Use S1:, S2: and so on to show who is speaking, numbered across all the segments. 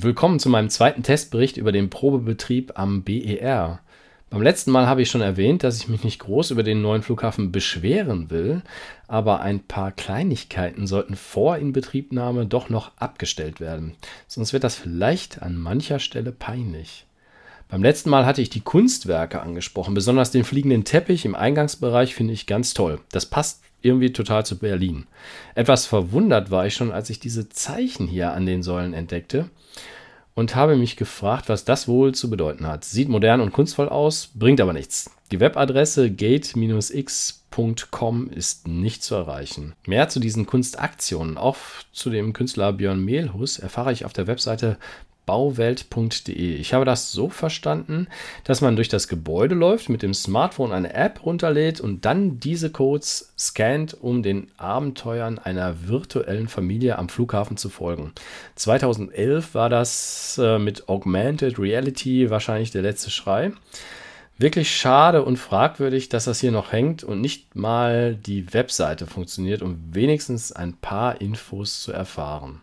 S1: Willkommen zu meinem zweiten Testbericht über den Probebetrieb am BER. Beim letzten Mal habe ich schon erwähnt, dass ich mich nicht groß über den neuen Flughafen beschweren will, aber ein paar Kleinigkeiten sollten vor Inbetriebnahme doch noch abgestellt werden, sonst wird das vielleicht an mancher Stelle peinlich. Beim letzten Mal hatte ich die Kunstwerke angesprochen, besonders den fliegenden Teppich im Eingangsbereich finde ich ganz toll. Das passt irgendwie total zu Berlin. Etwas verwundert war ich schon, als ich diese Zeichen hier an den Säulen entdeckte und habe mich gefragt, was das wohl zu bedeuten hat. Sieht modern und kunstvoll aus, bringt aber nichts. Die Webadresse gate-x.com ist nicht zu erreichen. Mehr zu diesen Kunstaktionen, auch zu dem Künstler Björn Mehlhus, erfahre ich auf der Webseite bauwelt.de. Ich habe das so verstanden, dass man durch das Gebäude läuft, mit dem Smartphone eine App runterlädt und dann diese Codes scannt, um den Abenteuern einer virtuellen Familie am Flughafen zu folgen. 2011 war das äh, mit Augmented Reality wahrscheinlich der letzte Schrei. Wirklich schade und fragwürdig, dass das hier noch hängt und nicht mal die Webseite funktioniert, um wenigstens ein paar Infos zu erfahren.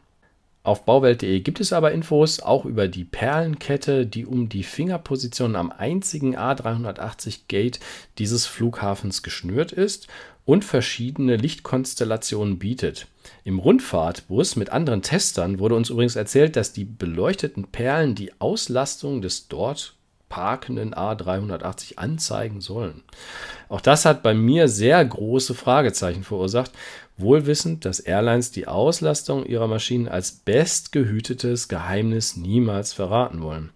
S1: Auf bauwelt.de gibt es aber Infos auch über die Perlenkette, die um die Fingerposition am einzigen A380 Gate dieses Flughafens geschnürt ist und verschiedene Lichtkonstellationen bietet. Im Rundfahrtbus mit anderen Testern wurde uns übrigens erzählt, dass die beleuchteten Perlen die Auslastung des dort parkenden A380 anzeigen sollen. Auch das hat bei mir sehr große Fragezeichen verursacht, wohl wissend, dass Airlines die Auslastung ihrer Maschinen als bestgehütetes Geheimnis niemals verraten wollen.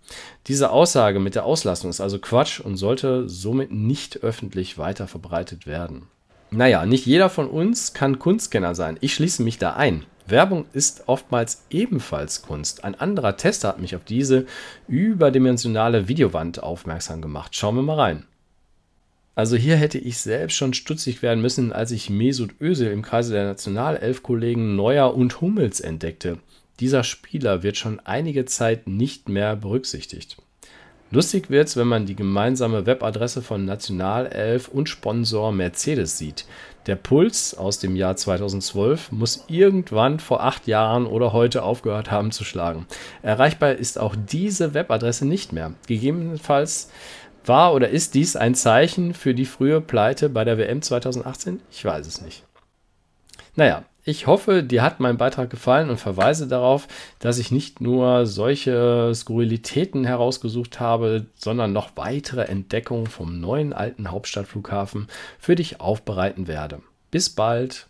S1: Diese Aussage mit der Auslastung ist also Quatsch und sollte somit nicht öffentlich weiter verbreitet werden. Naja, nicht jeder von uns kann Kunstkenner sein. Ich schließe mich da ein. Werbung ist oftmals ebenfalls Kunst. Ein anderer Tester hat mich auf diese überdimensionale Videowand aufmerksam gemacht. Schauen wir mal rein. Also hier hätte ich selbst schon stutzig werden müssen, als ich Mesut Özil im Kreise der Nationalelf-Kollegen Neuer und Hummels entdeckte. Dieser Spieler wird schon einige Zeit nicht mehr berücksichtigt. Lustig wird's, wenn man die gemeinsame Webadresse von Nationalelf und Sponsor Mercedes sieht. Der Puls aus dem Jahr 2012 muss irgendwann vor acht Jahren oder heute aufgehört haben zu schlagen. Erreichbar ist auch diese Webadresse nicht mehr. Gegebenenfalls war oder ist dies ein Zeichen für die frühe Pleite bei der WM 2018? Ich weiß es nicht. Naja, ich hoffe, dir hat mein Beitrag gefallen und verweise darauf, dass ich nicht nur solche Skurrilitäten herausgesucht habe, sondern noch weitere Entdeckungen vom neuen alten Hauptstadtflughafen für dich aufbereiten werde. Bis bald!